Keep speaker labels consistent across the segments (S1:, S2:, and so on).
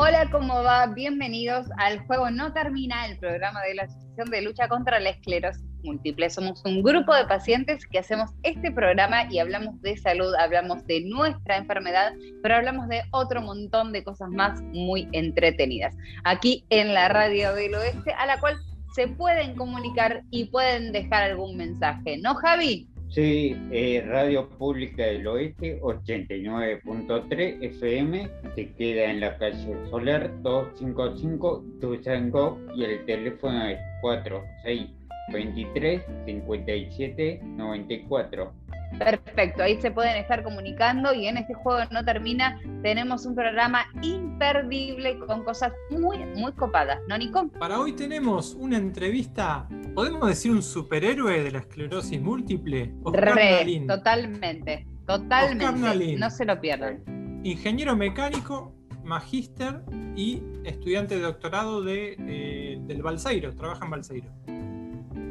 S1: Hola, ¿cómo va? Bienvenidos al Juego No Termina, el programa de la Asociación de Lucha contra la Esclerosis Múltiple. Somos un grupo de pacientes que hacemos este programa y hablamos de salud, hablamos de nuestra enfermedad, pero hablamos de otro montón de cosas más muy entretenidas. Aquí en la Radio del Oeste, a la cual se pueden comunicar y pueden dejar algún mensaje. ¿No, Javi?
S2: Sí, eh, Radio Pública del Oeste, 89.3 FM, se queda en la calle Solar 255 Tuzango y el teléfono es 4623 57 94.
S1: Perfecto, ahí se pueden estar comunicando y en este juego no termina, tenemos un programa imperdible con cosas muy, muy copadas, ¿no, Nico?
S3: Para hoy tenemos una entrevista, podemos decir un superhéroe de la esclerosis múltiple.
S1: Re, totalmente, totalmente, no se lo pierdan.
S3: Ingeniero mecánico, magíster y estudiante de doctorado de, eh, del Balseiro, trabaja en Balseiro.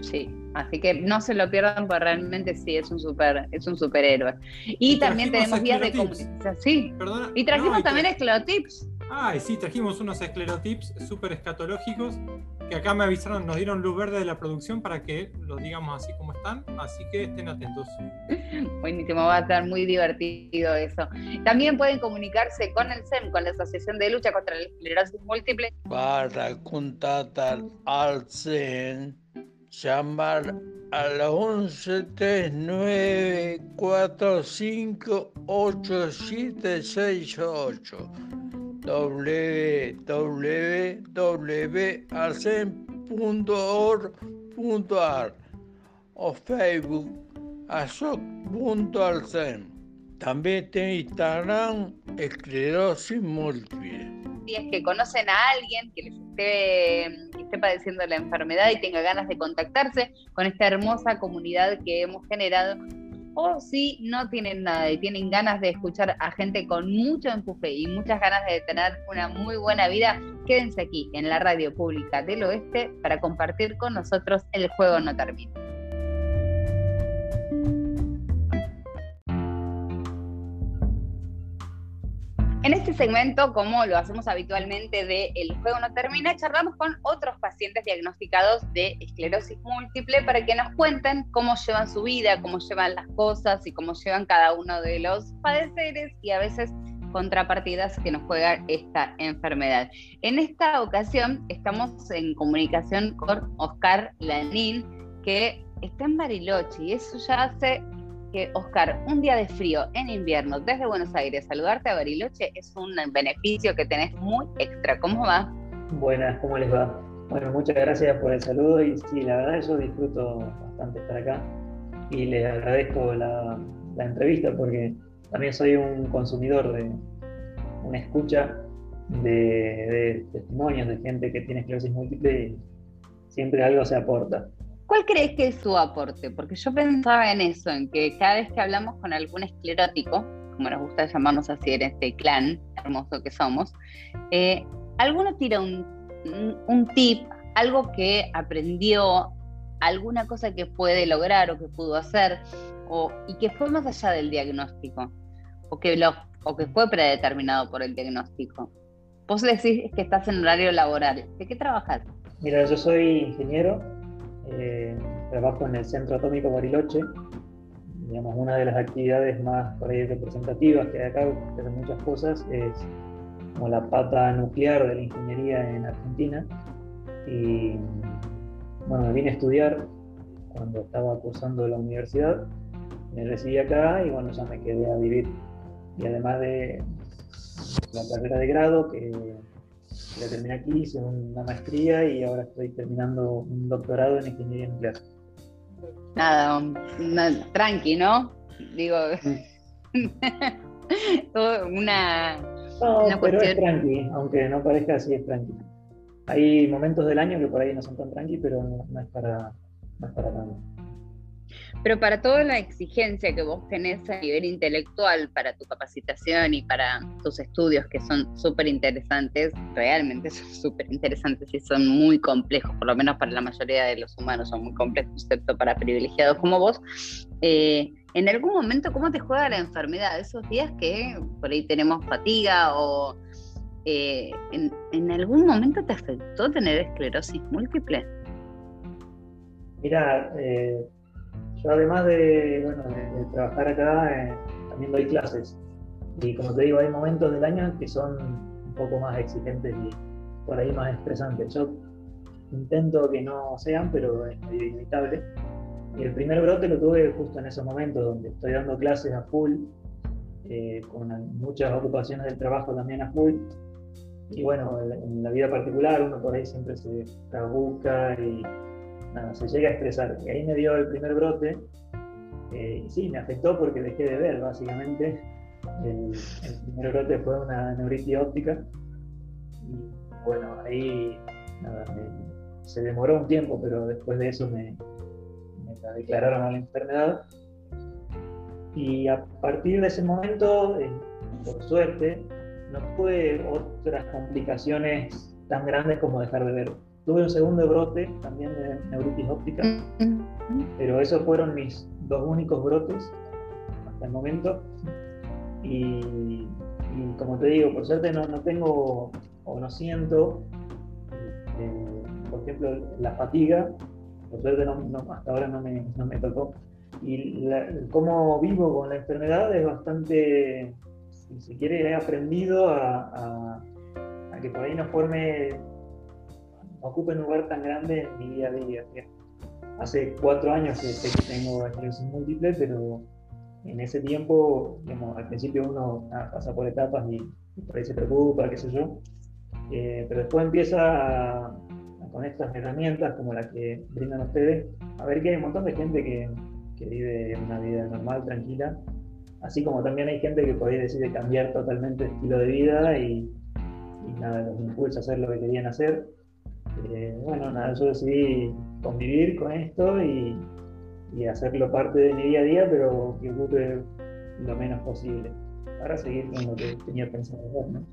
S1: Sí, así que no se lo pierdan porque realmente sí es un super, es un superhéroe. Y, también tenemos vías de comunicación. Sí. y trajimos también esclerotips.
S3: Ay, sí, trajimos unos esclerotips súper escatológicos que acá me avisaron, nos dieron luz verde de la producción para que los digamos así como están, así que estén atentos.
S1: Buenísimo, va a estar muy divertido eso. También pueden comunicarse con el SEM, con la Asociación de Lucha contra la Esclerosis Múltiple.
S4: Para contactar al SEM llamar al 11 39 45 8768 www.alcem.org.ar o Facebook asoc.alcem. También tiene Instagram esclerosis múltiple.
S1: Si es que conocen a alguien que les esté esté padeciendo la enfermedad y tenga ganas de contactarse con esta hermosa comunidad que hemos generado, o si no tienen nada y tienen ganas de escuchar a gente con mucho empuje y muchas ganas de tener una muy buena vida, quédense aquí en la radio pública del oeste para compartir con nosotros El Juego No Termina. En este segmento, como lo hacemos habitualmente de El juego no termina, charlamos con otros pacientes diagnosticados de esclerosis múltiple para que nos cuenten cómo llevan su vida, cómo llevan las cosas y cómo llevan cada uno de los padeceres y a veces contrapartidas que nos juega esta enfermedad. En esta ocasión estamos en comunicación con Oscar Lanín, que está en Bariloche y eso ya hace Oscar, un día de frío en invierno desde Buenos Aires, saludarte a Bariloche es un beneficio que tenés muy extra. ¿Cómo va?
S5: Buenas, ¿cómo les va? Bueno, muchas gracias por el saludo y sí, la verdad yo disfruto bastante estar acá y les agradezco la, entrevista porque también soy un consumidor de una escucha de, de testimonios de gente que tiene esclerosis múltiple y siempre algo se aporta.
S1: ¿Cuál crees que es su aporte? Porque yo pensaba en eso, en que cada vez que hablamos con algún esclerótico, como nos gusta llamarnos así en este clan hermoso que somos, eh, alguno tira un, tip, algo que aprendió, alguna cosa que puede lograr o que pudo hacer, o, y que fue más allá del diagnóstico, o que, lo, o que fue predeterminado por el diagnóstico. Vos decís que estás en horario laboral. ¿De qué trabajas?
S5: Mira, yo soy ingeniero eh, trabajo en el Centro Atómico Bariloche. Digamos, una de las actividades más representativas que hay acá, que hacen muchas cosas, es como la pata nuclear de la ingeniería en Argentina. Y bueno, me vine a estudiar cuando estaba cursando la universidad, me recibí acá y bueno, ya me quedé a vivir. Y además de la carrera de grado, que la terminé aquí, hice una maestría y ahora estoy terminando un doctorado en ingeniería nuclear.
S1: Nada, tranqui, ¿no? Digo, una,
S5: no, pero es tranqui, aunque no parezca así, es tranqui. Hay momentos del año que por ahí no son tan tranqui, pero no, es para, no es para tanto.
S1: Pero para toda la exigencia que vos tenés a nivel intelectual para tu capacitación y para tus estudios, que son súper interesantes, realmente son súper interesantes y son muy complejos, por lo menos para la mayoría de los humanos son muy complejos, excepto para privilegiados como vos. Eh, en algún momento, ¿cómo te juega la enfermedad? Esos días que por ahí tenemos fatiga o eh, ¿en, algún momento te afectó tener esclerosis múltiple?
S5: Mira, eh, yo además de, bueno, de, trabajar acá, eh, también doy clases. Y como te digo, hay momentos del año que son un poco más exigentes y por ahí más estresantes. Yo intento que no sean, pero es medio inevitable. Y el primer brote lo tuve justo en esos momentos donde estoy dando clases a full, eh, con muchas ocupaciones del trabajo también a full. Y bueno, en la vida particular uno por ahí siempre se busca y se llega a estresar. Y ahí me dio el primer brote. Eh, y sí, me afectó porque dejé de ver, básicamente. El, primer brote fue una neuritis óptica. Y bueno, ahí se demoró un tiempo, pero después de eso me, me declararon a la enfermedad. Y a partir de ese momento, eh, por suerte, no tuve otras complicaciones tan grandes como dejar de ver. Tuve un segundo brote también de neuritis óptica, pero esos fueron mis dos únicos brotes hasta el momento. Y, como te digo, por suerte no, no tengo o no siento, eh, por ejemplo, la fatiga, por suerte hasta ahora no me, no me tocó. Y cómo vivo con la enfermedad es bastante si se quiere, he aprendido a, que por ahí no forme, no ocupe un lugar tan grande en mi día a día. Hace cuatro años que que tengo esclerosis múltiple, pero en ese tiempo, al principio uno pasa por etapas y, por ahí se preocupa, qué sé yo, eh, pero después empieza con estas herramientas como las que brindan ustedes, a ver que hay un montón de gente que, que vive una vida normal, tranquila, Así como también hay gente que por ahí decide cambiar totalmente el estilo de vida y, nada, los impulsa a hacer lo que querían hacer. Eh, bueno, nada, yo decidí convivir con esto y, hacerlo parte de mi día a día, pero que ocupe lo menos posible para seguir con lo que tenía pensado hacer, ¿no?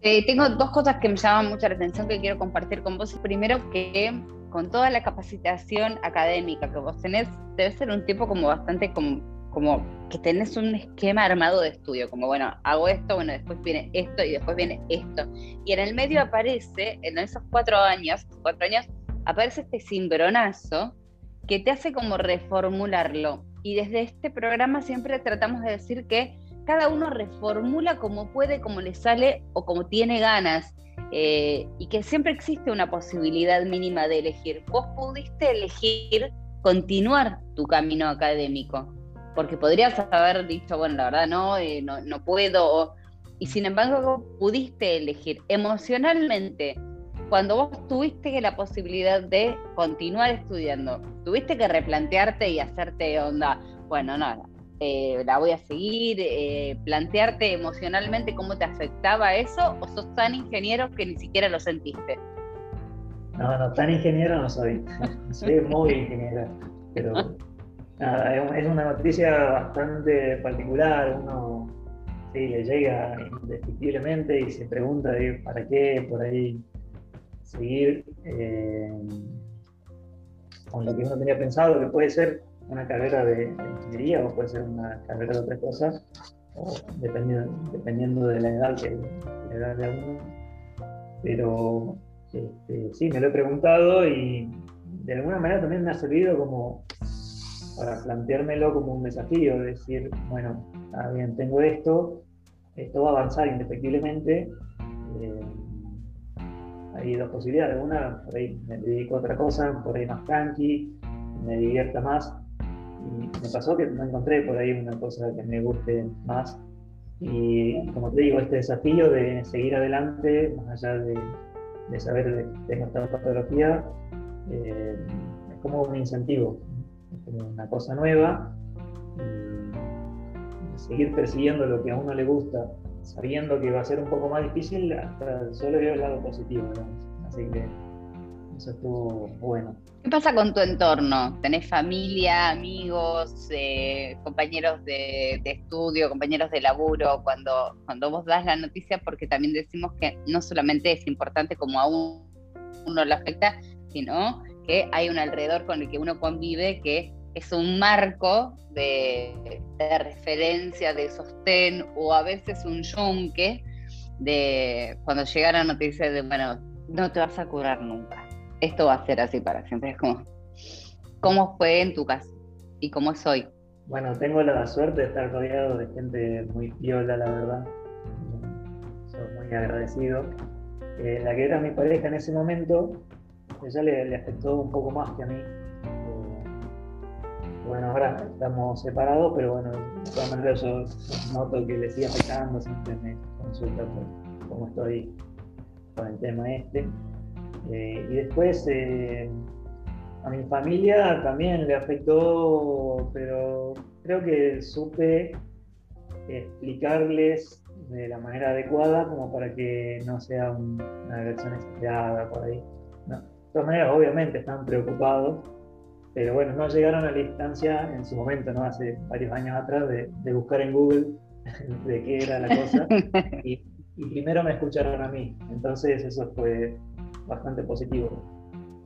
S1: Eh, tengo dos cosas que me llaman mucho la atención que quiero compartir con vos. Primero, que con toda la capacitación académica que vos tenés, debe ser un tipo como bastante como como que tenés un esquema armado de estudio, como bueno, hago esto, bueno, después viene esto y después viene esto. Y en el medio aparece, en esos cuatro años, cuatro años, aparece este cimbronazo que te hace como reformularlo. Y desde este programa siempre tratamos de decir que cada uno reformula como puede, como le sale o como tiene ganas. Eh, y que siempre existe una posibilidad mínima de elegir. Vos pudiste elegir continuar tu camino académico porque podrías haber dicho, bueno, la verdad no, eh, no, no, puedo, y sin embargo pudiste elegir emocionalmente, cuando vos tuviste la posibilidad de continuar estudiando, tuviste que replantearte y hacerte onda, bueno, no, eh, la voy a seguir, eh, plantearte emocionalmente cómo te afectaba eso, o sos tan ingeniero que ni siquiera lo sentiste.
S5: No, no, tan ingeniero no soy, soy muy ingeniero, pero es una noticia bastante particular, uno sí, le llega indescriptiblemente y se pregunta para qué por ahí seguir eh, con lo que uno tenía pensado, que puede ser una carrera de, ingeniería o puede ser una carrera de otra cosa, o dependiendo, dependiendo de la edad que la edad de uno. Pero este, sí, me lo he preguntado y de alguna manera también me ha servido como para planteármelo como un desafío, decir, bueno, bien, tengo esto, esto va a avanzar indefectiblemente. Eh, hay dos posibilidades. Una, por ahí me dedico a otra cosa, por ahí más tranqui, me divierta más. Y me pasó que no encontré por ahí una cosa que me guste más. Y como te digo, este desafío de seguir adelante, más allá de, saber que tengo esta patología, eh, es como un incentivo, una cosa nueva y seguir persiguiendo lo que a uno le gusta, sabiendo que va a ser un poco más difícil, hasta solo veo el lado positivo, Así que eso estuvo bueno.
S1: ¿Qué pasa con tu entorno? ¿Tenés familia, amigos, eh, compañeros de, estudio, compañeros de laburo? Cuando, cuando vos das la noticia, porque también decimos que no solamente es importante como a uno le afecta, sino que hay un alrededor con el que uno convive que es un marco de, referencia, de sostén o a veces un yunque de cuando llega la noticia de, bueno, no te vas a curar nunca. Esto va a ser así para siempre. Es como, ¿cómo fue en tu caso? ¿Y cómo es hoy?
S5: Bueno, tengo la suerte de estar rodeado de gente muy piola, la verdad. Soy muy agradecido. Eh, la que era mi pareja en ese momento, ella le, afectó un poco más que a mí. Eh, bueno, ahora estamos separados, pero bueno, de todas maneras yo noto que le sigue afectando, siempre me consulta por cómo estoy con el tema este. Eh, y después a mi familia también le afectó, pero creo que supe explicarles de la manera adecuada como para que no sea una agresión exagerada por ahí. De todas maneras, obviamente están preocupados, pero bueno, no llegaron a la instancia en su momento, ¿no? Hace varios años atrás, de, buscar en Google de qué era la cosa. Y, y primero me escucharon a mí, entonces eso fue bastante positivo.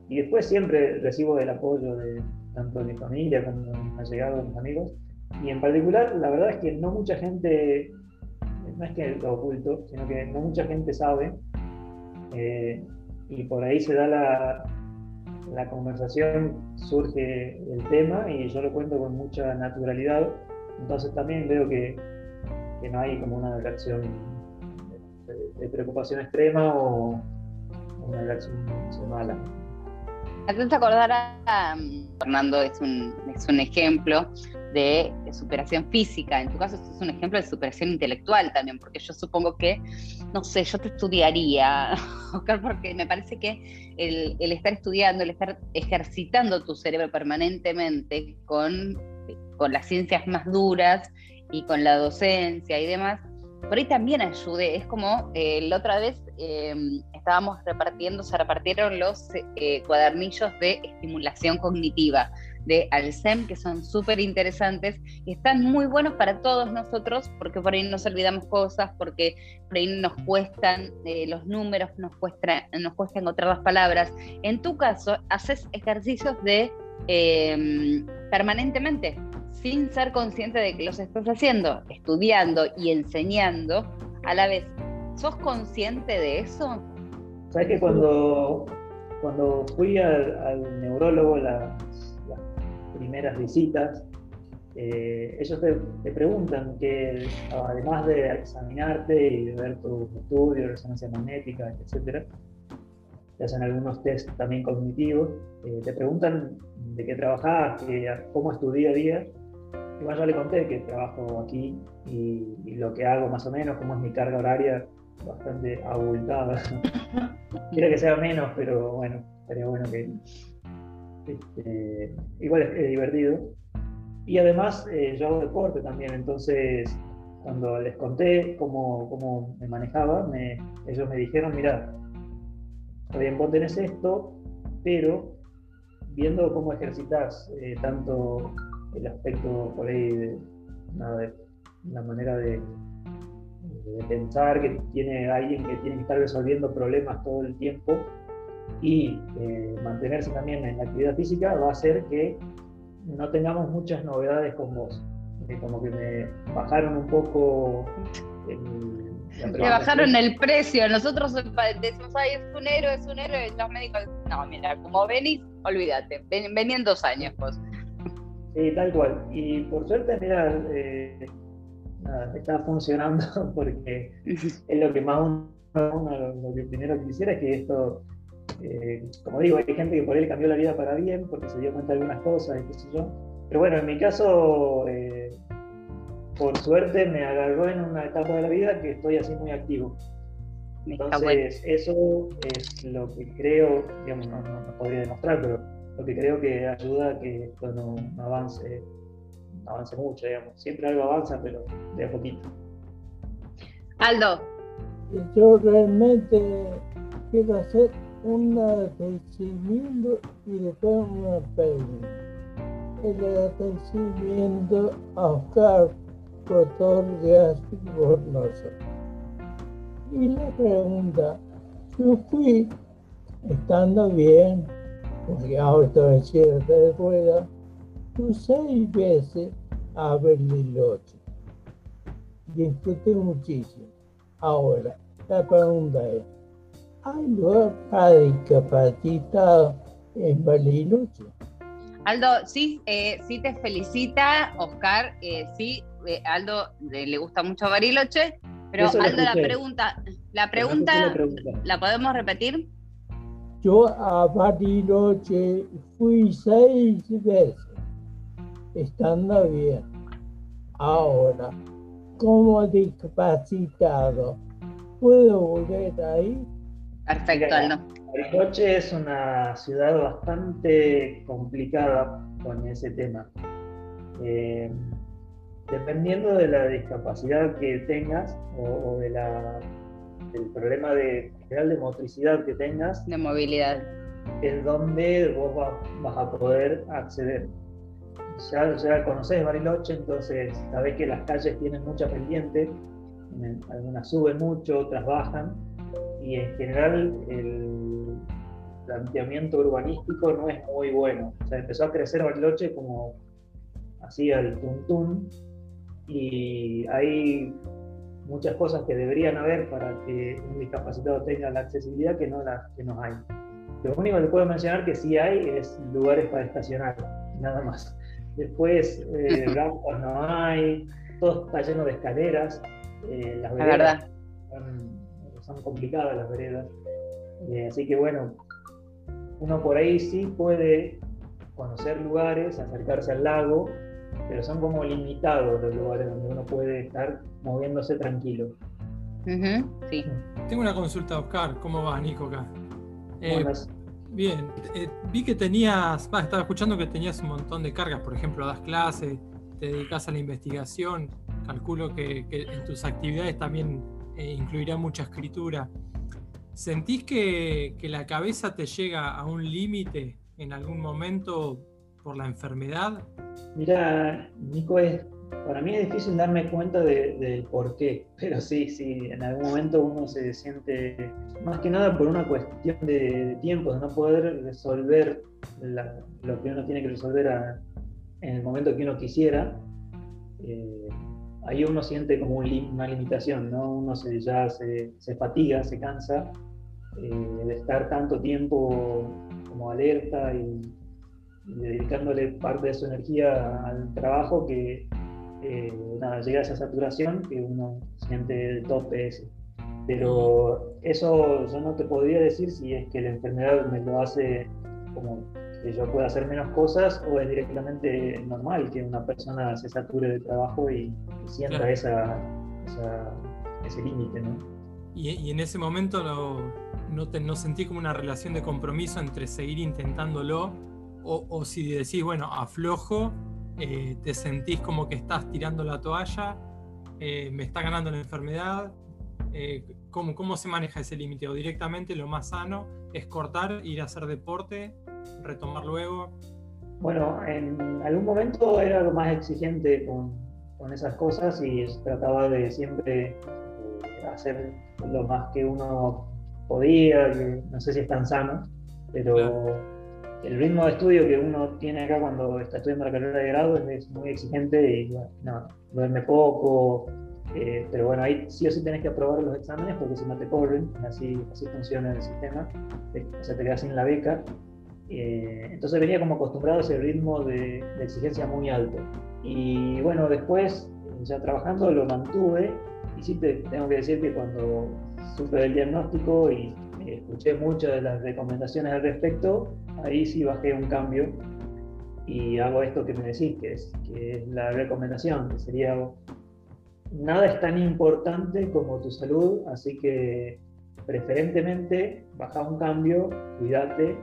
S5: Y después siempre recibo el apoyo de tanto de mi familia como de mis allegados, mis amigos. Y en particular, la verdad es que no mucha gente, no es que lo oculto, sino que no mucha gente sabe. Eh, y por ahí se da la, la conversación, surge el tema y yo lo cuento con mucha naturalidad. Entonces también veo que, que no hay como una reacción de, preocupación extrema o una reacción mala.
S1: De acordar Fernando, es un, es un ejemplo de, superación física. En tu caso, es un ejemplo de superación intelectual también, porque yo supongo que, no sé, yo te estudiaría, Oscar, porque me parece que el, el estar estudiando, el estar ejercitando tu cerebro permanentemente con, con las ciencias más duras y con la docencia y demás, por ahí también ayude. Es como eh, la otra vez em, estábamos repartiendo, se repartieron los eh, cuadernillos de estimulación cognitiva de Alcem, que son súper interesantes y están muy buenos para todos nosotros, porque por ahí nos olvidamos cosas, porque por ahí nos cuestan eh, los números, nos cuesta, nos cuesta encontrar las palabras. En tu caso, haces ejercicios de em, permanentemente sin ser consciente de que los estás haciendo, estudiando y enseñando a la vez. ¿Sos consciente de eso?
S5: Sabes que cuando, cuando fui al, neurólogo las, primeras visitas, eh, ellos te, preguntan que además de examinarte y ver tus estudios, resonancia magnética, etcétera, te hacen algunos test también cognitivos, eh, te preguntan de qué trabajas, cómo es tu día a día, Igual yo le conté que trabajo aquí y, lo que hago más o menos, como es mi carga horaria, bastante abultada. Quiero que sea menos, pero bueno, estaría bueno que... Este, igual es, divertido. Y además eh, yo hago deporte también, entonces cuando les conté cómo, cómo me manejaba, me, ellos me dijeron, mira, bien, vos tenés esto, pero viendo cómo ejercitas eh, tanto el aspecto por ahí de, la manera de, pensar que tiene alguien que tiene que estar resolviendo problemas todo el tiempo y eh, mantenerse también en la actividad física va a hacer que no tengamos muchas novedades con vos. como que me bajaron un poco
S1: el, me bajaron el precio. Nosotros decimos, ay, es un héroe, es un héroe. Los médicos, no, mira, como venís, olvídate. Ven, en dos años, pues.
S5: Sí, tal cual. Y por suerte, mira, eh, está funcionando porque es lo que más uno, lo, que primero quisiera es que esto, eh, como digo, hay gente que por él cambió la vida para bien porque se dio cuenta de algunas cosas y qué sé yo. Pero bueno, en mi caso, eh, por suerte me agarró en una etapa de la vida que estoy así muy activo. Entonces, eso es lo que creo, digamos, no, no podría demostrar, pero lo que creo que ayuda a que esto no, avance, avance mucho, digamos. Siempre algo avanza, pero de a poquito.
S1: Aldo.
S6: Yo realmente quiero hacer un agradecimiento y después una pregunta. El agradecimiento a Oscar hace por nosotros. Y la pregunta, yo fui estando bien, porque ahora estoy en cierta de rueda, tú seis veces a Bariloche. Disfruté muchísimo. Ahora, la pregunta es, ¿hay lugar para discapacitados en Bariloche?
S1: Aldo, sí, eh, sí te felicita, Oscar, eh, sí, eh, Aldo eh, le gusta mucho Bariloche, pero
S5: Eso
S1: Aldo, la pregunta, la pregunta,
S5: la pregunta.
S1: ¿la podemos repetir?
S6: Yo a Bariloche fui seis veces, estando bien. Ahora, como discapacitado, ¿puedo volver ahí?
S1: Perfecto, Aldo.
S5: Bariloche es una ciudad bastante complicada con ese tema. Eh, dependiendo de la discapacidad que tengas o, o de la, del problema de, general de motricidad que tengas,
S1: De movilidad.
S5: es donde vos va- vas a poder acceder. Ya, ya conocés Bariloche, entonces sabés que las calles tienen mucha pendiente, en- algunas suben mucho, otras bajan, y en general el planteamiento urbanístico no es muy bueno. O sea, empezó a crecer Bariloche como así al tuntún, y hay muchas cosas que deberían haber para que un discapacitado tenga la accesibilidad que no, la, que no hay. Lo único que puedo mencionar que sí hay es lugares para estacionar, nada más. Después, eh, rampas no hay, todo está lleno de escaleras, eh, las
S1: La
S5: veredas
S1: verdad.
S5: son, son complicadas las veredas. Eh, así que bueno, uno por ahí sí puede conocer lugares, acercarse al lago, pero son como limitados los lugares donde uno puede estar moviéndose tranquilo.
S1: Sí.
S3: Tengo una consulta, Oscar. ¿Cómo vas, Nico, acá? Eh, Bien, eh, vi que tenías, estaba escuchando que tenías un montón de cargas, por ejemplo, das clases, te dedicas a la investigación, calculo que, que en tus actividades también eh, incluirá mucha escritura. ¿Sentís que, que la cabeza te llega a un límite en algún momento por la enfermedad?
S5: Mira, Nico, es, para mí es difícil darme cuenta de- del por qué, pero sí, sí, en algún momento uno se siente, más que nada por una cuestión de, de tiempo, de no poder resolver lo que uno tiene que resolver en el momento que uno quisiera, eh, ahí uno siente como una limitación, ¿no? Uno se, ya se, se fatiga, se cansa eh, de estar tanto tiempo como alerta y dedicándole parte de su energía al trabajo que eh, nada, llega a esa saturación que uno siente el tope ese. Pero eso yo no te podría decir si es que la enfermedad me lo hace como que yo pueda hacer menos cosas o es directamente normal que una persona se sature de trabajo y, y sienta
S3: Claro.
S5: esa, esa- ese límite, ¿no?
S3: Y, y en ese momento no, no, te, no sentí como una relación de compromiso entre seguir intentándolo o, o si decís, bueno, aflojo, eh, te sentís como que estás tirando la toalla, eh, me está ganando la enfermedad. eh, ¿cómo, ¿Cómo se maneja ese límite? O directamente lo más sano es cortar, ir a hacer deporte, retomar luego.
S5: Bueno, en algún momento era lo más exigente con, con esas cosas y trataba de siempre hacer lo más que uno podía, no sé si es tan sano, pero
S3: Claro.
S5: El ritmo de estudio que uno tiene acá cuando está estudiando la carrera de grado es, es muy exigente y bueno, no, duerme poco, eh, pero bueno, ahí sí o sí tenés que aprobar los exámenes porque si no te corren, así, así funciona el sistema, te- o sea, te quedas sin la beca. Eh, entonces venía como acostumbrado a ese ritmo de, de exigencia muy alto. Y bueno, después, ya trabajando, lo mantuve. Y sí, te, tengo que decir que cuando supe del diagnóstico y eh, escuché muchas de las recomendaciones al respecto, ahí sí bajé un cambio y hago esto que me decís, que es, que es la recomendación, que sería nada es tan importante como tu salud, así que preferentemente baja un cambio, cuídate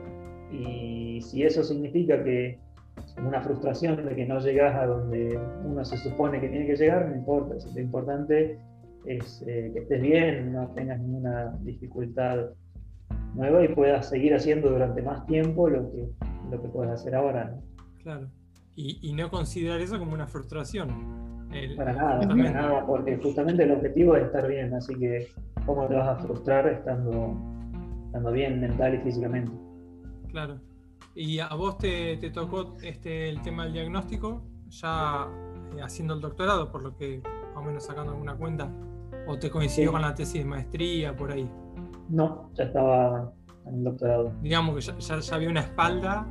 S5: y si eso significa que una frustración de que no llegas a donde uno se supone que tiene que llegar, no importa, lo importante es eh, que estés bien, no tengas ninguna dificultad nueva y puedas seguir haciendo durante más tiempo lo que, lo que puedes hacer ahora. ¿no?
S3: Claro. Y, y no considerar eso como una frustración. El-
S5: Para nada, para nada, porque justamente el objetivo es estar bien, así que ¿cómo te vas a frustrar estando, estando bien mental y físicamente?
S3: Claro. ¿Y a vos te, te tocó este, el tema del diagnóstico? Ya eh, haciendo el doctorado, por lo que más o menos sacando alguna cuenta, ¿O te coincidió
S5: Sí.
S3: con la tesis de maestría por ahí?
S5: No, ya estaba en el doctorado.
S3: Digamos que ya, ya- ya había una espalda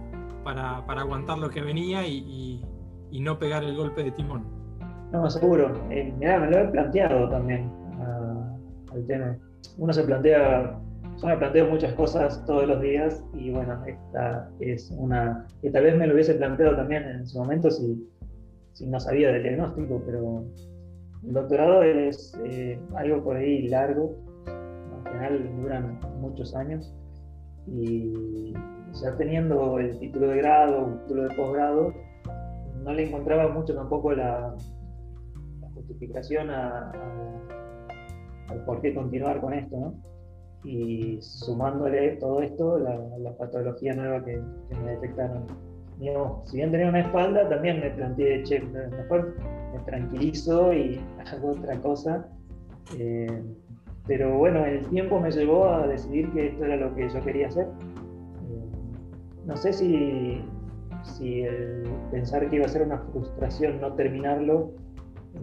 S3: para, para aguantar lo que venía y, y- y no pegar el golpe de timón.
S5: No, seguro. Eh, mirá, me lo he planteado también ah, al tema. Uno se plantea, yo me planteo muchas cosas todos los días y bueno, esta es una que tal vez me lo hubiese planteado también en su momento si, si no sabía del diagnóstico, pero el doctorado es eh, algo por ahí largo, al final duran muchos años y ya teniendo el título de grado, un título de posgrado, no le encontraba mucho tampoco la, justificación a, por qué continuar con esto. Y sumándole todo esto, la, la patología nueva que, que me detectaron. Digamos, si bien tenía una espalda, también me planteé, che, mejor me tranquilizo y hago otra cosa. Eh, pero bueno, el tiempo me llevó a decidir que esto era lo que yo quería hacer. Eh, no sé si, si el pensar que iba a ser una frustración no terminarlo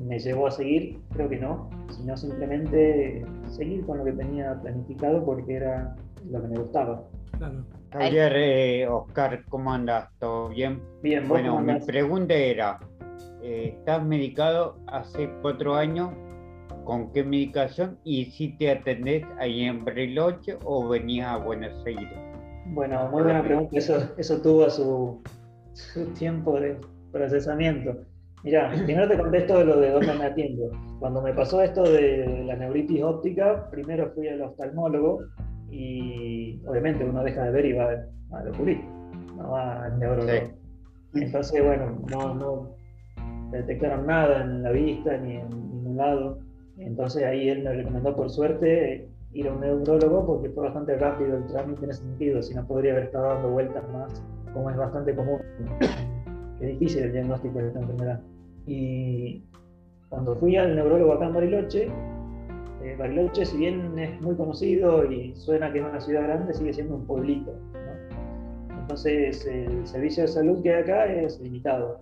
S5: me llevó a seguir, creo que no, sino simplemente seguir con lo que tenía planificado porque era lo que me gustaba.
S3: Claro.
S2: Javier, eh, Oscar, ¿cómo andas? ¿Todo bien?
S5: Bien, vos
S2: Bueno,
S5: cómo
S2: mi pregunta era, eh, ¿estás medicado hace cuatro años? ¿Con qué medicación? ¿Y si te atendés ahí en Bariloche o venías a Buenos Aires?
S5: Bueno, muy buena pregunta. Eso, eso tuvo su, su tiempo de procesamiento. Mira, primero te contesto lo de dónde me atiendo. Cuando me pasó esto de la neuritis óptica, primero fui al oftalmólogo y obviamente uno deja de ver y va al oculista, no va al neurólogo.
S2: Sí.
S5: Entonces, bueno, no, no detectaron nada en la vista ni en ningún lado. Entonces ahí él me recomendó por suerte ir a un neurólogo porque fue bastante rápido el trámite en ese sentido, si no podría haber estado dando vueltas más, como es bastante común. Es difícil el diagnóstico de esta enfermedad. Y cuando fui al neurólogo acá en Bariloche, eh, Bariloche, si bien es muy conocido y suena que es una ciudad grande, sigue siendo un pueblito. ¿no? Entonces, el servicio de salud que hay acá es limitado.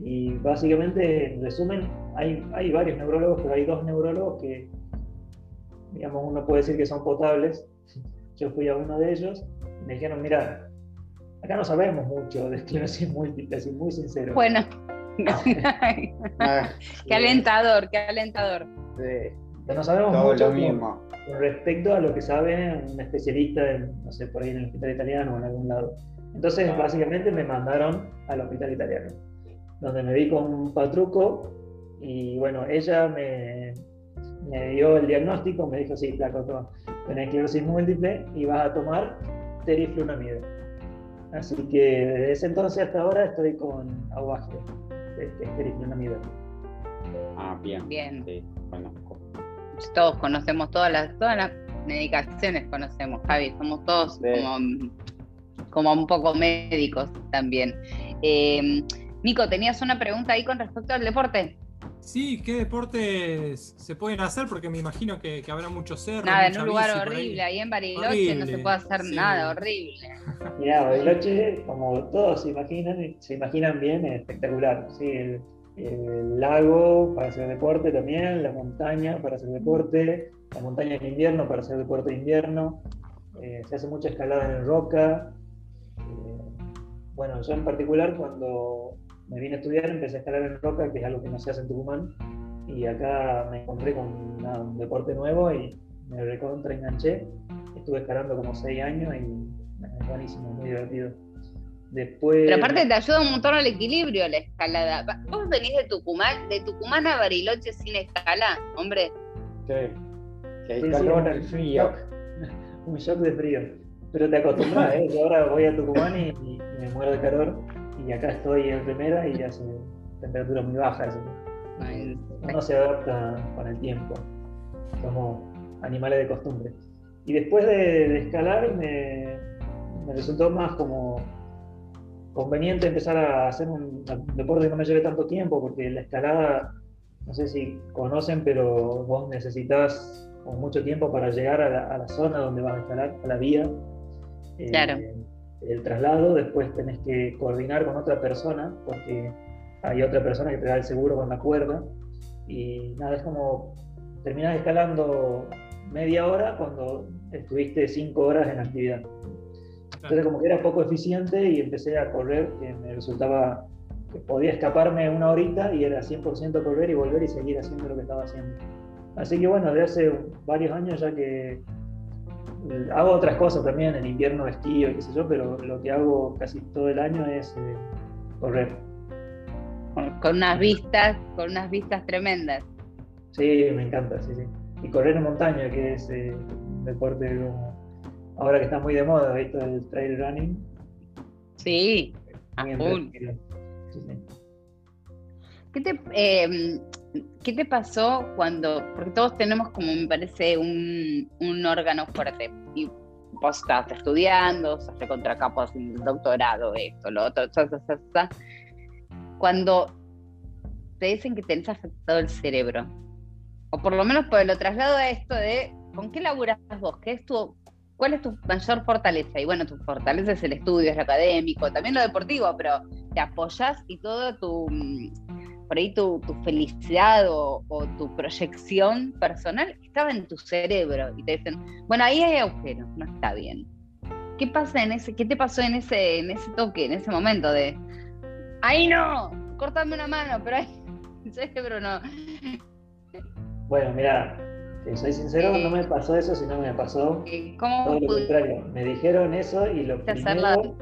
S5: Y básicamente, en resumen, hay, hay varios neurólogos, pero hay dos neurólogos que, digamos, uno puede decir que son potables. Yo fui a uno de ellos y me dijeron, mira, acá no sabemos mucho de esclerosis múltiple, así muy sincero.
S1: Bueno,
S2: Ah,
S1: qué alentador, qué alentador.
S2: sí,
S5: no sabemos
S2: todo
S5: mucho
S2: lo
S5: con-
S2: mismo.
S5: con respecto a lo que sabe un especialista, en, no sé, por ahí en el hospital italiano o en algún lado. Entonces,
S2: Ah.
S5: básicamente me mandaron al hospital italiano, donde me vi con Patruco y bueno, ella me, me dio el diagnóstico, me dijo, sí, flaco, toma, tenés esclerosis múltiple y vas a tomar teriflunomida. Así que desde ese entonces hasta ahora estoy con aguaje, de, de teriflunomida.
S2: Ah, bien.
S1: Bien.
S2: Sí, conozco.
S1: Todos conocemos todas las, todas las medicaciones conocemos, Javi, somos todos
S2: Sí.
S1: como, como un poco médicos también. Eh, Nico, tenías una pregunta ahí con respecto al deporte.
S3: Sí, ¿qué deportes se pueden hacer? Porque me imagino que, que habrá muchos cerros.
S1: Nada, en un lugar
S3: ahí.
S1: horrible, ahí en Bariloche no se puede hacer
S3: sí.
S1: nada, horrible.
S5: Mirá, Bariloche, como todos se imaginan, se imaginan bien, es espectacular. Sí, el, el lago para hacer deporte también, la montaña para hacer deporte, la montaña en invierno para hacer deporte de invierno, eh, se hace mucha escalada en roca. eh, bueno, yo en particular cuando me vine a estudiar empecé a escalar en roca, que es algo que no se hace en Tucumán, y acá me encontré con nada, un deporte nuevo y me recontra enganché. Estuve escalando como seis años y es buenísimo, muy divertido. Después.
S1: Pero aparte te ayuda un montón al equilibrio la escalada. Vos venís de Tucumán, de Tucumán a Bariloche sin escala, hombre.
S2: Sí. Que hay
S5: Sí,
S2: calor, el frío.
S5: shock, un shock de frío. Pero te acostumbras, ¿eh? Yo ahora voy a Tucumán y, y- y me muero de calor. Y acá estoy en remera y hace temperatura muy baja. así que
S1: Ay,
S5: Uno se adapta con el tiempo. Somos animales de costumbre. Y después de, de escalar, me, me resultó más como conveniente empezar a hacer un, deporte que no me lleve tanto tiempo, porque la escalada, no sé si conocen, pero vos necesitas como mucho tiempo para llegar a la, a la zona donde vas a escalar, a la vía. Eh,
S1: Claro.
S5: El traslado, después tenés que coordinar con otra persona, porque hay otra persona que te da el seguro con la cuerda. Y nada, es como terminás escalando media hora cuando estuviste cinco horas en actividad. Entonces como que era poco eficiente y empecé a correr, que me resultaba que podía escaparme una horita y era 100% correr y volver y seguir haciendo lo que estaba haciendo. Así que bueno, de hace varios años ya que hago otras cosas también, en invierno esquío y qué sé yo, pero lo que hago casi todo el año es eh, correr.
S1: Con, unas vistas, con unas vistas tremendas.
S5: Sí, me encanta, sí, sí. Y correr en montaña, que es eh, un deporte como ahora que está muy de moda, ¿viste? El trail running.
S1: Sí, a full. ¿Qué te, em, ¿Qué te pasó cuando, porque todos tenemos como me parece un, un órgano fuerte y vos estás estudiando, sos contra capos un doctorado, esto, lo otro, cuando te dicen que tenés afectado el cerebro, o por lo menos por lo traslado a esto de ¿con qué laburas vos? ¿Qué es tu, ¿Cuál es tu mayor fortaleza? Y bueno, tu fortaleza es el estudio, es lo académico, también lo deportivo, pero te apoyas y todo tu, por ahí tu, felicidad o, tu proyección personal estaba en tu cerebro y te dicen, bueno, ahí hay agujeros, no está bien. ¿Qué pasa en ese, qué te pasó en ese, en ese toque, en ese momento de, ahí no, cortame una mano, pero ahí, pero no.
S5: Bueno, mira, soy sincero, no me pasó eso, sino me pasó todo lo contrario. Me dijeron eso y lo primero,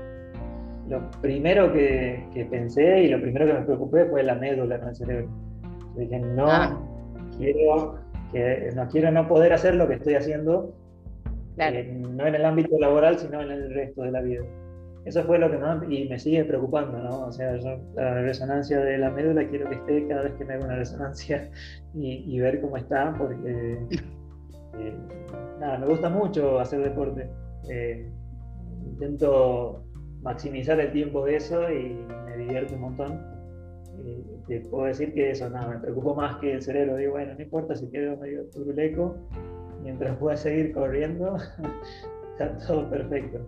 S5: lo primero que, pensé y lo primero que me preocupé fue la médula, no el cerebro. dije, no, ah. quiero que, no quiero no poder hacer lo que estoy haciendo, eh, no en el ámbito laboral, sino en el resto de la vida. Eso fue lo que me, y me sigue preocupando, ¿no? O sea, yo la resonancia de la médula quiero que esté cada vez que me haga una resonancia y, ver cómo está, porque eh, nada, me gusta mucho hacer deporte. Eh, intento maximizar el tiempo de eso y me divierto un montón. Eh, te puedo decir que eso, nada, me preocupo más que el cerebro. Digo, bueno, no importa si quedo medio turuleco, mientras pueda seguir corriendo, está todo perfecto.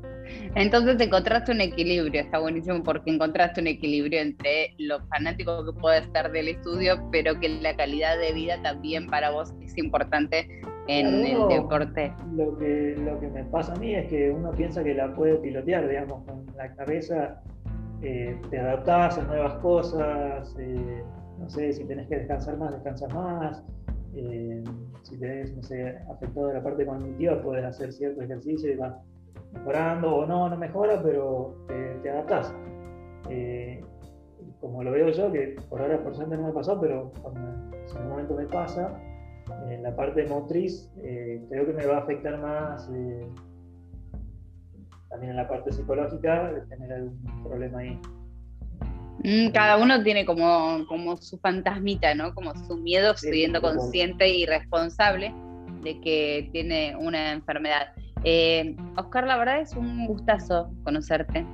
S1: Entonces encontraste un equilibrio, está buenísimo porque encontraste un equilibrio entre lo fanático que puede estar del estudio, pero que la calidad de vida también para vos es importante en el deporte.
S5: Lo que, lo que me pasa a mí es que uno piensa que la puede pilotear, digamos, con la cabeza eh, te adaptás a nuevas cosas, eh, no sé, si tenés que descansar más, descansas más. Eh, si tenés, no sé, afectado la parte cognitiva, puedes hacer cierto ejercicio y vas mejorando o no, no mejora, pero te, adaptás. Como lo veo yo, que por ahora por suerte no me pasó, pero cuando en algún momento me pasa, la parte motriz creo que me va a afectar más también en la parte psicológica, de tener algún problema ahí.
S1: Mm, cada uno tiene como, como su fantasmita, ¿no? Como su miedo, siendo consciente y responsable de que tiene una enfermedad. Eh, Oscar, la verdad es un gustazo conocerte.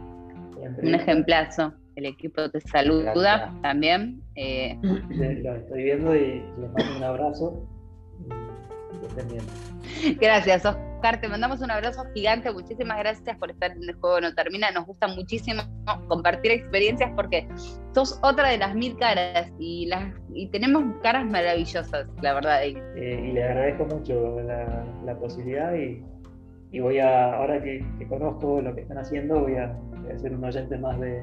S1: Un ejemplazo. El equipo te saluda también.
S5: Eh. Lo estoy viendo y les mando un abrazo.
S1: Gracias, Oscar. Te mandamos un abrazo gigante. Muchísimas gracias por estar en el juego No Termina. Nos gusta muchísimo compartir experiencias porque sos otra de las mil caras y, las, y tenemos caras maravillosas, la verdad.
S5: Eh, y le agradezco mucho la, posibilidad y, voy a, ahora que, conozco lo que están haciendo, voy a, ser un oyente más de,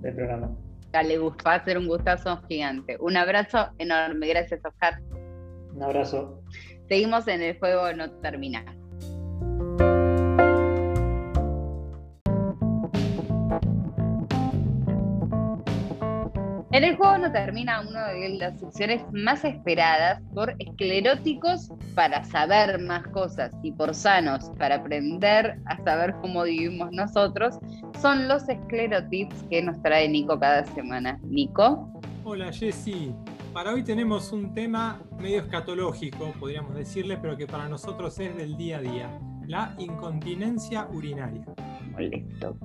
S5: del programa.
S1: Dale, va a ser un gustazo gigante. Un abrazo enorme. Gracias, Oscar.
S5: Un abrazo.
S1: Seguimos en el juego no termina. En el juego no termina una de las secciones más esperadas por escleróticos para saber más cosas y por sanos para aprender a saber cómo vivimos nosotros, son los esclerotips que nos trae Nico cada semana. Nico.
S3: Hola Jessy, para hoy tenemos un tema medio escatológico, podríamos decirle, pero que para nosotros es del día a día, la incontinencia urinaria.
S1: Molesto.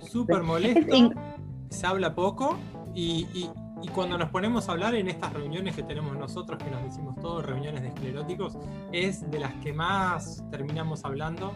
S3: Súper molesto, se habla poco y, cuando nos ponemos a hablar en estas reuniones que tenemos nosotros, que nos decimos todos reuniones de escleróticos, es de las que más terminamos hablando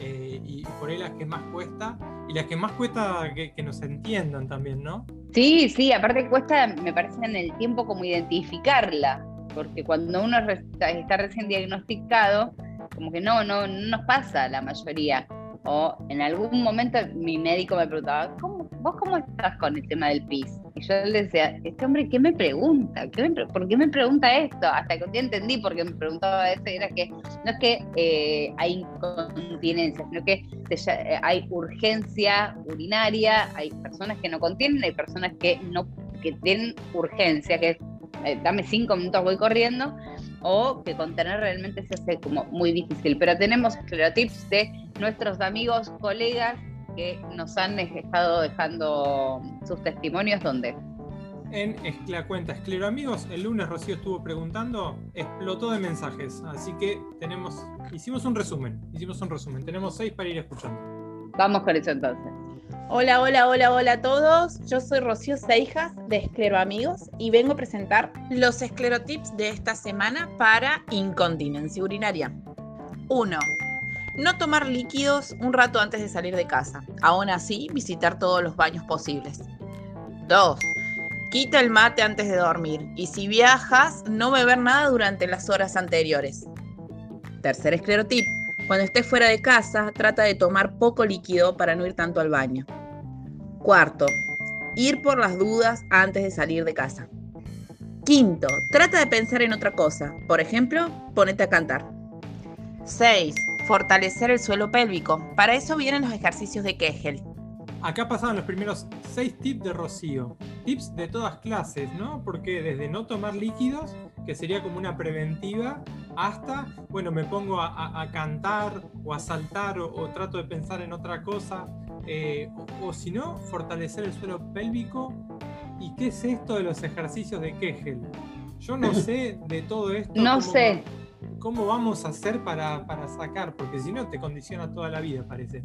S3: eh, y por ahí las que más cuesta y las que más cuesta que, que nos entiendan también, ¿no?
S1: Sí, sí, aparte cuesta, me parece en el tiempo como identificarla. porque cuando uno está recién diagnosticado, como que no, no, no nos pasa la mayoría. O en algún momento mi médico me preguntaba, ¿Cómo, ¿vos cómo estás con el tema del PIS? Y yo le decía, este hombre, ¿qué me pregunta? ¿Por qué me pregunta esto? Hasta que un día entendí por qué me preguntaba eso, era que no es que eh, hay incontinencia, sino que eh, hay urgencia urinaria, hay personas que no contienen, hay personas que no que tienen urgencia, que es, eh, dame cinco minutos, voy corriendo, o que contener realmente se hace como muy difícil. Pero tenemos esclerotips de nuestros amigos, colegas que nos han estado dejando sus testimonios donde
S3: en la cuenta Esclero Amigos. El lunes Rocío estuvo preguntando, explotó de mensajes. Así que tenemos, hicimos un resumen, hicimos un resumen. Tenemos seis para ir escuchando.
S1: Vamos con eso entonces.
S7: Hola, hola, hola, hola a todos. Yo soy Rocío Seijas de Esclero Amigos y vengo a presentar los esclerotips de esta semana para incontinencia urinaria. 1. No tomar líquidos un rato antes de salir de casa. Aún así, visitar todos los baños posibles. 2. Quita el mate antes de dormir y si viajas, no beber nada durante las horas anteriores. Tercer esclerotip cuando estés fuera de casa, trata de tomar poco líquido para no ir tanto al baño. Cuarto, ir por las dudas antes de salir de casa. Quinto, trata de pensar en otra cosa. Por ejemplo, ponete a cantar. 6. Fortalecer el suelo pélvico. Para eso vienen los ejercicios de Kegel.
S3: Acá pasaban los primeros seis tips de Rocío. Tips de todas clases, ¿no? Porque desde no tomar líquidos, que sería como una preventiva, hasta, bueno, me pongo a, cantar o a saltar o, trato de pensar en otra cosa. Eh, o, si no, fortalecer el suelo pélvico. ¿Y qué es esto de los ejercicios de Kegel? Yo no sé de todo esto.
S1: No sé.
S3: ¿Cómo vamos a hacer para, para sacar? Porque si no, te condiciona toda la vida, parece.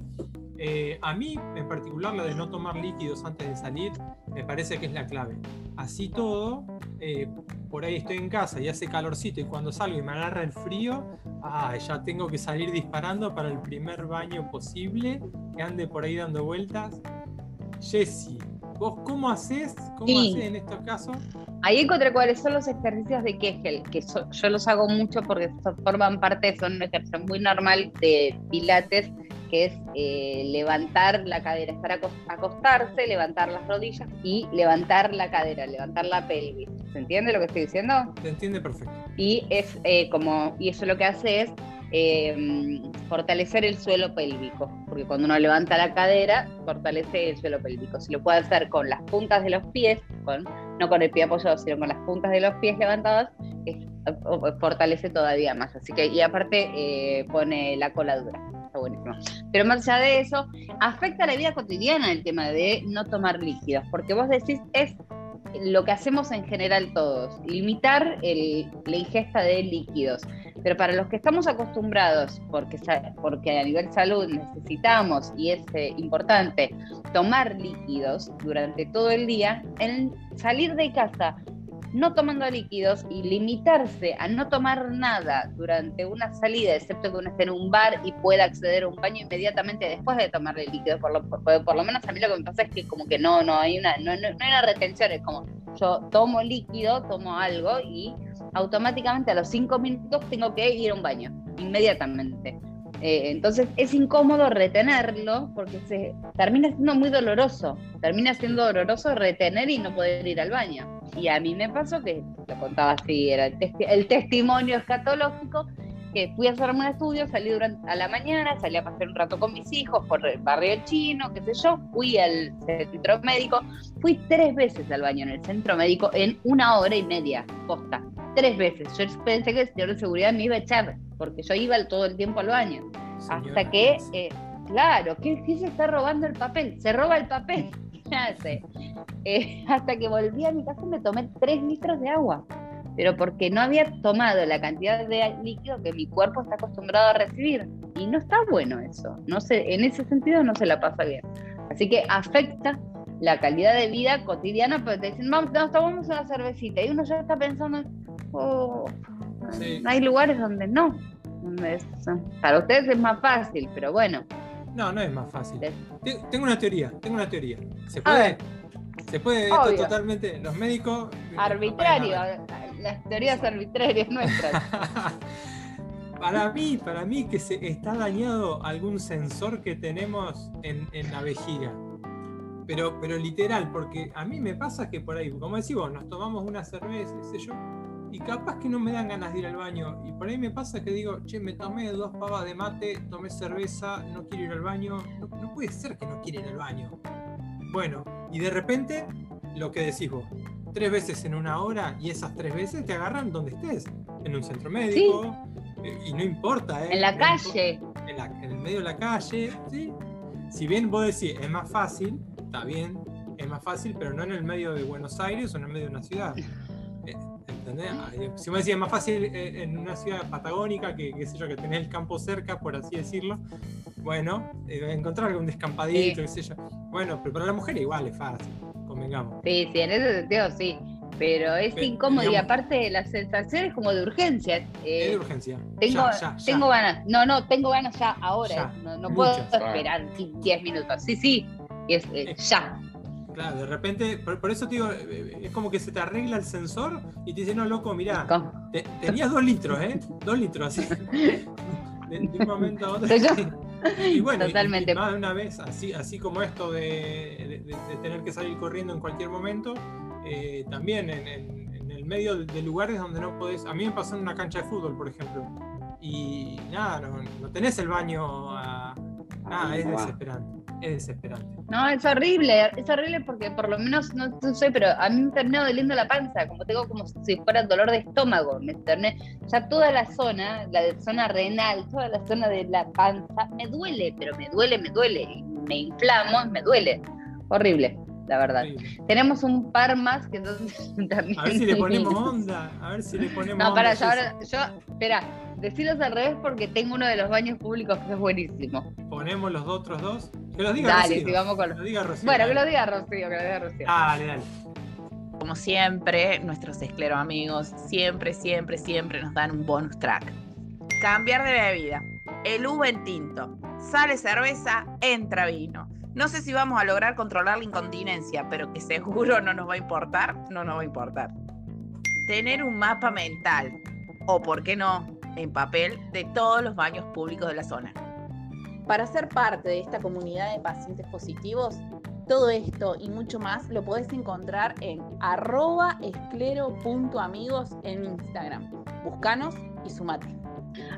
S3: Eh, a mí, en particular, la de no tomar líquidos antes de salir, me parece que es la clave. Así todo, eh, por ahí estoy en casa y hace calorcito y cuando salgo y me agarra el frío, ah, ya tengo que salir disparando para el primer baño posible, que ande por ahí dando vueltas. Jessy, ¿vos cómo haces? ¿Cómo haces en estos casos?
S1: Ahí encontré cuáles son los ejercicios de Kegel, que yo los hago mucho porque forman parte, son un ejercicio muy normal de pilates que es eh, levantar la cadera, estar acostarse, levantar las rodillas y levantar la cadera, levantar la pelvis. ¿Se entiende lo que estoy diciendo?
S3: Se entiende perfecto.
S1: Y es eh, como, y eso lo que hace es eh, fortalecer el suelo pélvico, porque cuando uno levanta la cadera, fortalece el suelo pélvico. Si lo puede hacer con las puntas de los pies, no con el pie apoyado, sino con las puntas de los pies levantadas, fortalece todavía más. Así que, y aparte pone la cola dura está buenísimo. Pero más allá de eso, afecta la vida cotidiana el tema de no tomar líquidos, porque vos decís, es lo que hacemos en general todos, limitar la ingesta de líquidos. Pero para los que estamos acostumbrados, porque, porque a nivel salud necesitamos y es eh, importante tomar líquidos durante todo el día, en salir de casa no tomando líquidos y limitarse a no tomar nada durante una salida, excepto que uno esté en un bar y pueda acceder a un baño inmediatamente después de tomarle líquido. Por lo, por, lo menos a mí lo que me pasa es que como que no, no hay una, no, no, hay una retención, es como yo tomo líquido, tomo algo y automáticamente a los cinco minutos tengo que ir a un baño, inmediatamente. Eh, entonces es incómodo retenerlo porque se termina siendo muy doloroso, termina siendo doloroso retener y no poder ir al baño. Y a mí me pasó que, lo contaba así, era el, testimonio escatológico, que fui a hacerme un estudio, salí durante, a la mañana, salí a pasar un rato con mis hijos por el barrio chino, qué sé yo, fui al centro médico, fui tres veces al baño en el centro médico en una hora y media, posta, tres veces. Yo pensé que el señor de seguridad me iba a echar, porque yo iba todo el tiempo al baño. hasta que, eh, claro, ¿qué, ¿qué se está robando el papel? Se roba el papel. Eh, hasta que volví a mi casa me tomé 3 litros de agua, pero porque no había tomado la cantidad de líquido que mi cuerpo está acostumbrado a recibir. Y no está bueno eso. No sé, en ese sentido no se la pasa bien. Así que afecta la calidad de vida cotidiana, porque te dicen, vamos, nos tomamos una cervecita, y uno ya está pensando, oh, hay lugares donde no. para ustedes es más fácil, pero bueno,
S3: no, no es más fácil. Tengo una teoría, tengo una teoría. ¿Se puede? Se puede, esto
S1: Obvio.
S3: totalmente, los médicos...
S1: Arbitrario,
S3: no pueden haber.
S1: las teorías arbitrarias nuestras.
S3: para mí, para mí que se está dañado algún sensor que tenemos en, en la vejiga. Pero, pero literal, porque a mí me pasa que por ahí, como decís vos, nos tomamos una cerveza, qué sé yo, y capaz que no me dan ganas de ir al baño. Y por ahí me pasa que digo, che, me tomé dos pavas de mate, tomé cerveza, no quiero ir al baño. No, no puede ser que no quiera ir al baño. Bueno, y de repente, lo que decís vos, tres veces en una hora, y esas tres veces te agarran donde estés, en un centro médico, eh, y no importa, ¿eh?
S1: En la
S3: No
S1: calle.
S3: en, la- en el medio de la calle, ¿sí? Si bien vos decís, es más fácil, está bien, es más fácil, pero no en el medio de Buenos Aires o en el medio de una ciudad. ¿Entendés? Ah, eh, Si vos decís, es más fácil eh, en una ciudad patagónica, que, qué sé yo, que tenés el campo cerca, por así decirlo, bueno, eh, encontrar algún descampadito,
S1: Sí.
S3: qué sé yo. Bueno, pero para la mujer igual es fácil, convengamos.
S1: Sí, sí, en ese sentido sí. Pero es
S3: Pero,
S1: incómodo y aparte la sensación es como de urgencia.
S3: Es de urgencia.
S1: tengo,
S3: Ya, ya, ya.
S1: tengo ganas. No, no, tengo ganas ya, ahora. No, no puedo esperar 10 minutos. Sí, sí. Y es eh, ya.
S3: Claro, de repente, por, por eso te digo, eh, es como que se te arregla el sensor y te dice, no, loco, mirá, tenías dos litros, ¿eh? Dos litros, así. De, de un momento a otro. Y bueno, y- y
S1: Totalmente.
S3: más de una vez, así, así como esto de, de- de- de tener que salir corriendo en cualquier momento, eh, también en, en- en el medio de, lugares donde no podés. A mí me pasó en una cancha de fútbol, por ejemplo. Y nada, no, no tenés el baño a. Nada, es desesperante. Es desesperante.
S1: No, es horrible. Es horrible porque por lo menos, no, no sé, pero a mí me terminó doliendo la panza. Como tengo como si fuera dolor de estómago. Me terminé, ya toda la zona, la de- zona renal, toda la zona de la panza, me duele, pero me duele, me duele. y Me inflamo me duele. Horrible, la verdad.
S3: Horrible.
S1: Tenemos un par más que entonces también.
S3: A ver si le ponemos onda. A ver si le ponemos
S1: No,
S3: onda.
S1: para, yo
S3: Jessy.
S1: ahora, yo, espera, decilos al revés porque tengo uno de los baños públicos que es buenísimo.
S3: Ponemos los otros dos. Que los diga
S1: Dale,
S3: Rocío.
S1: si vamos con
S3: Que lo diga Rocío.
S1: Bueno, que lo diga Rocío, que lo diga Rocío.
S3: Dale, dale.
S7: Como siempre, nuestros esclero amigos siempre, siempre, siempre nos dan un bonus track. Cambiar de bebida. El uva en tinto. Sale cerveza, entra vino. No sé si vamos a lograr controlar la incontinencia, pero que seguro no nos va a importar, no nos va a importar. Tener un mapa mental, o por qué no, en papel, de todos los baños públicos de la zona. Para ser parte de esta comunidad de pacientes positivos, todo esto y mucho más lo podés encontrar en arroba esclero.amigos en Instagram. Buscanos y sumate.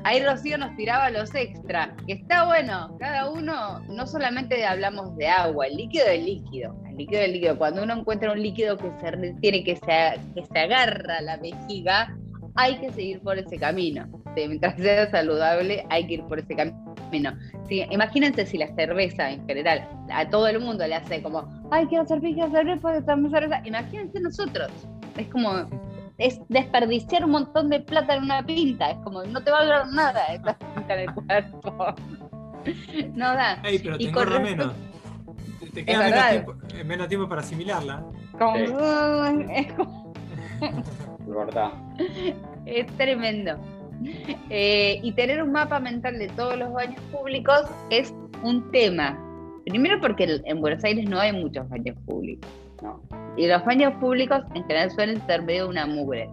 S1: Ahí Rocío nos tiraba los extra, que está bueno, cada uno, no solamente hablamos de agua, el líquido es líquido, el líquido es líquido. Cuando uno encuentra un líquido que se retiene, que se, que se agarra la vejiga, hay que seguir por ese camino. Mientras sea saludable, hay que ir por ese camino. Sí, imagínense si la cerveza en general a todo el mundo le hace como, ay, quiero hacer pis, quiero puedo tomar cerveza. Imagínense nosotros. Es como, es desperdiciar un montón de plata en una pinta. Es como, no te va a durar nada esta pinta en el cuerpo. No da.
S3: Ey, pero
S1: Y
S3: te
S1: con
S3: menos. Te, queda
S1: verdad.
S3: menos tiempo, eh, menos tiempo para asimilarla.
S1: Como-
S2: Sí.
S1: es, como-
S2: ¿Verdad?
S1: es tremendo. Eh, y tener un mapa mental de todos los baños públicos es un tema. Primero porque en Buenos Aires no hay muchos baños públicos.
S2: No.
S1: Y los baños públicos en general suelen ser medio una mugre.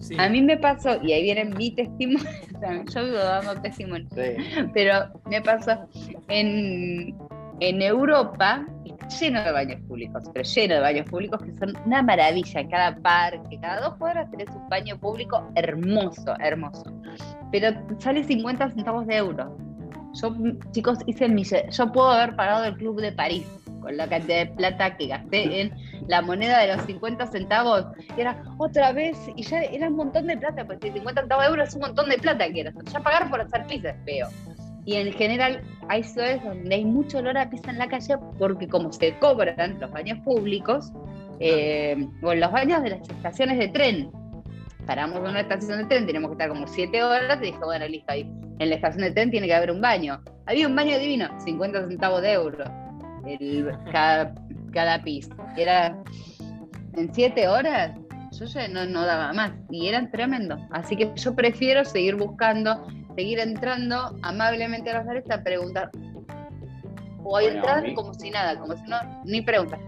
S3: Sí.
S1: A mí me pasó, y ahí viene mi testimonio, yo vivo dando testimonio,
S2: Sí.
S1: pero me pasó en, en Europa, lleno de baños públicos, pero lleno de baños públicos que son una maravilla. En cada parque, cada dos cuadras tenés un baño público hermoso, hermoso. Pero sale 50 centavos de euro. Yo, chicos, hice el millón. Yo puedo haber pagado el Club de París con la cantidad de plata que gasté en la moneda de los 50 centavos. Y era otra vez, y ya era un montón de plata, porque 50 centavos de euros es un montón de plata que era. Ya pagar por hacer pizza es feo. Y en general hay ciudades donde hay mucho olor a pizza en la calle porque como se cobran los baños públicos, eh, o en los baños de las estaciones de tren, paramos en una estación de tren, tenemos que estar como 7 horas, y dije, bueno, listo, ahí en la estación de tren tiene que haber un baño. Había un baño divino, 50 centavos de euro el, cada, cada pis. Era en 7 horas, yo ya no, no daba más, y eran tremendos. Así que yo prefiero seguir buscando seguir entrando amablemente a los bares a preguntar. O
S2: Bueno,
S1: entrar
S2: a mí-
S1: como si nada, como si no, ni preguntas.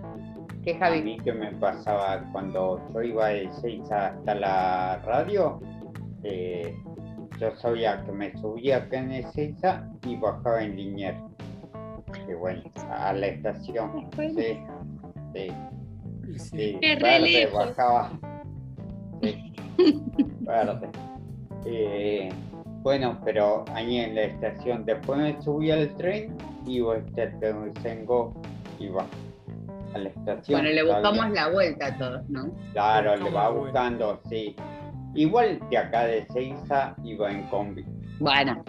S1: ¿Qué,
S2: A
S1: Javi?
S2: mí que me pasaba cuando yo iba de 6 hasta la radio, eh, yo sabía que me subía acá en Ezeiza y bajaba en Liniers. Que bueno, a la estación. Sí, sí,
S3: Y sí,
S2: sí,
S1: Qué re
S2: verde
S1: lejos.
S2: bajaba. Sí, verde. Eh, bueno, pero ahí en la estación, después me subí al tren, iba hasta Tengo, iba a la estación.
S1: Bueno, le
S2: todavía.
S1: buscamos la vuelta a todos, ¿no?
S2: Claro, le va buscando, sí. Igual de acá de Seiza iba en combi.
S1: Bueno,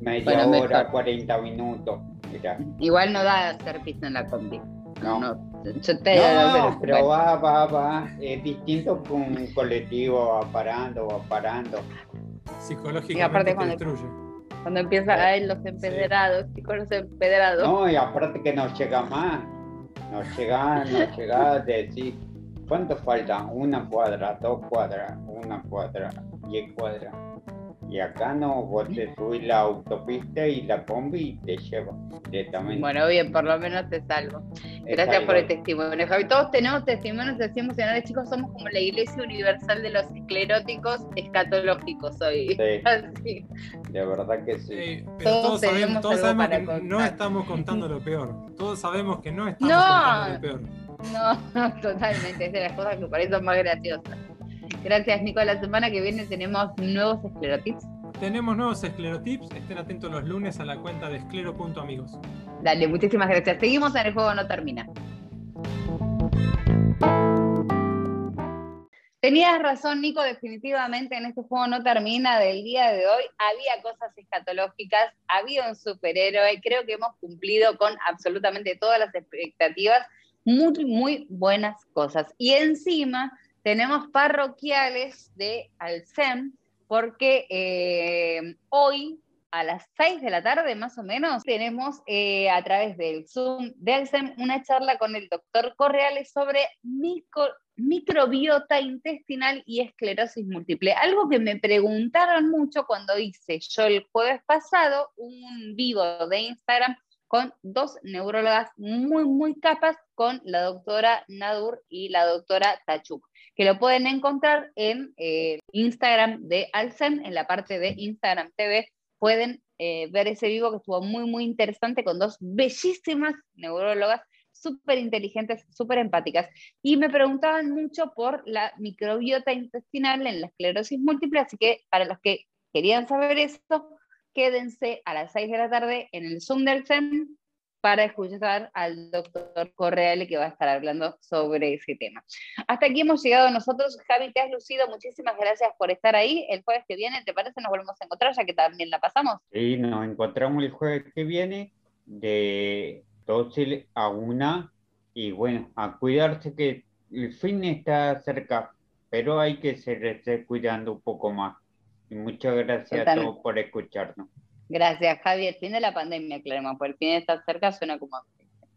S2: Media
S1: Bueno,
S2: hora,
S1: mejor.
S2: 40 minutos. Mira.
S1: igual no da hacer pista en la combi.
S2: No.
S1: No, yo te
S2: No, pero
S1: bueno.
S2: va, va, va. Es distinto que un colectivo va parando, va parando.
S3: psicológicamente
S1: Y aparte
S3: te
S1: cuando-
S3: destruye.
S1: Cuando empieza a ver los empedrados, con los empedrados.
S2: No, y aparte que no llega más. No llega, no llega, decir, ¿cuánto falta? Una cuadra, dos cuadras, una cuadra, diez cuadras. Y acá no, vos te subís la autopista y la combi y te lleva directamente.
S1: Bueno, bien, por lo menos te salvo.
S2: Es
S1: Gracias por el testimonio, Javi. Todos tenemos testimonios así emocionales, chicos. Somos como la iglesia universal de los escleróticos escatológicos hoy.
S2: Sí,
S1: Así.
S2: de verdad que sí.
S3: Eh, pero
S1: Todos
S3: todos, sabemos,
S1: tenemos
S3: todos sabemos
S1: para
S3: que
S1: contar.
S3: no estamos contando lo peor. Todos sabemos que no estamos
S1: No.
S3: contando lo peor.
S1: No, no, totalmente. Es de las cosas que por ahí son más graciosas. Gracias, Nico. La semana que viene tenemos nuevos esclerotips.
S3: Tenemos nuevos esclerotips. Estén atentos los lunes a la cuenta de esclero.amigos.
S1: Dale, muchísimas gracias. Seguimos en el juego no termina. Tenías razón, Nico, definitivamente en este juego no termina del día de hoy. Había cosas escatológicas, había un superhéroe, creo que hemos cumplido con absolutamente todas las expectativas, muy, muy buenas cosas. Y encima tenemos parroquiales de Alcem, porque eh, hoy a las 6 de la tarde más o menos tenemos eh, a través del Zoom de Alcem una charla con el doctor Correales sobre micro, microbiota intestinal y esclerosis múltiple. Algo que me preguntaron mucho cuando hice yo el jueves pasado un vivo de Instagram con dos neurólogas muy, muy capas, con la doctora Nadur y la doctora Tachuk, que lo pueden encontrar en eh, Instagram de Alcem, en la parte de Instagram TV. Pueden eh, ver ese vivo que estuvo muy, muy interesante con dos bellísimas neurólogas súper inteligentes, súper empáticas. Y me preguntaban mucho por la microbiota intestinal en la esclerosis múltiple, así que para los que querían saber eso, quédense a las 6 de la tarde en el Zoom del CEN para escuchar al doctor Correale que va a estar hablando sobre ese tema. Hasta aquí hemos llegado nosotros. Javi, te has lucido. Muchísimas gracias por estar ahí. El jueves que viene, ¿te parece? Nos volvemos a encontrar ya que también la pasamos.
S2: Sí, nos encontramos el jueves que viene de 12 a 1 y bueno, a cuidarse que el fin está cerca, pero hay que seguirse cuidando un poco más. Y muchas gracias a
S1: Totalmente.
S2: todos por escucharnos.
S1: Gracias, Javi. El fin de la pandemia, aclaremos, porque el fin está cerca, suena como,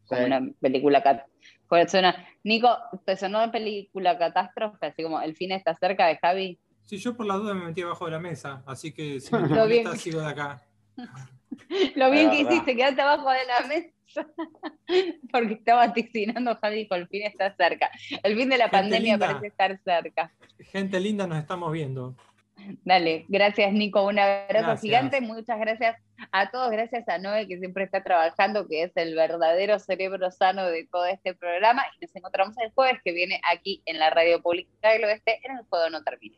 S1: como
S2: Sí.
S1: una película cat- pues suena, Nico, ¿te sonó de película catástrofe? Así como el fin está cerca de Javi.
S3: Sí, yo por la duda me metí abajo de la mesa, así que si me
S1: Lo
S3: molesta,
S1: bien.
S3: sigo de acá.
S1: Lo bien que hiciste, quedarte abajo de la mesa. Porque estaba ticinando Javi, dijo, el fin está cerca. El fin de la
S3: Gente
S1: pandemia
S3: linda.
S1: parece estar cerca.
S3: Gente linda, nos estamos viendo.
S1: Dale, gracias Nico, un abrazo gigante, muchas gracias a todos, gracias a Noé que siempre está trabajando, que es el verdadero cerebro sano de todo este programa y nos encontramos el jueves que viene aquí en la Radio Pública del Oeste en el Juego No Termina.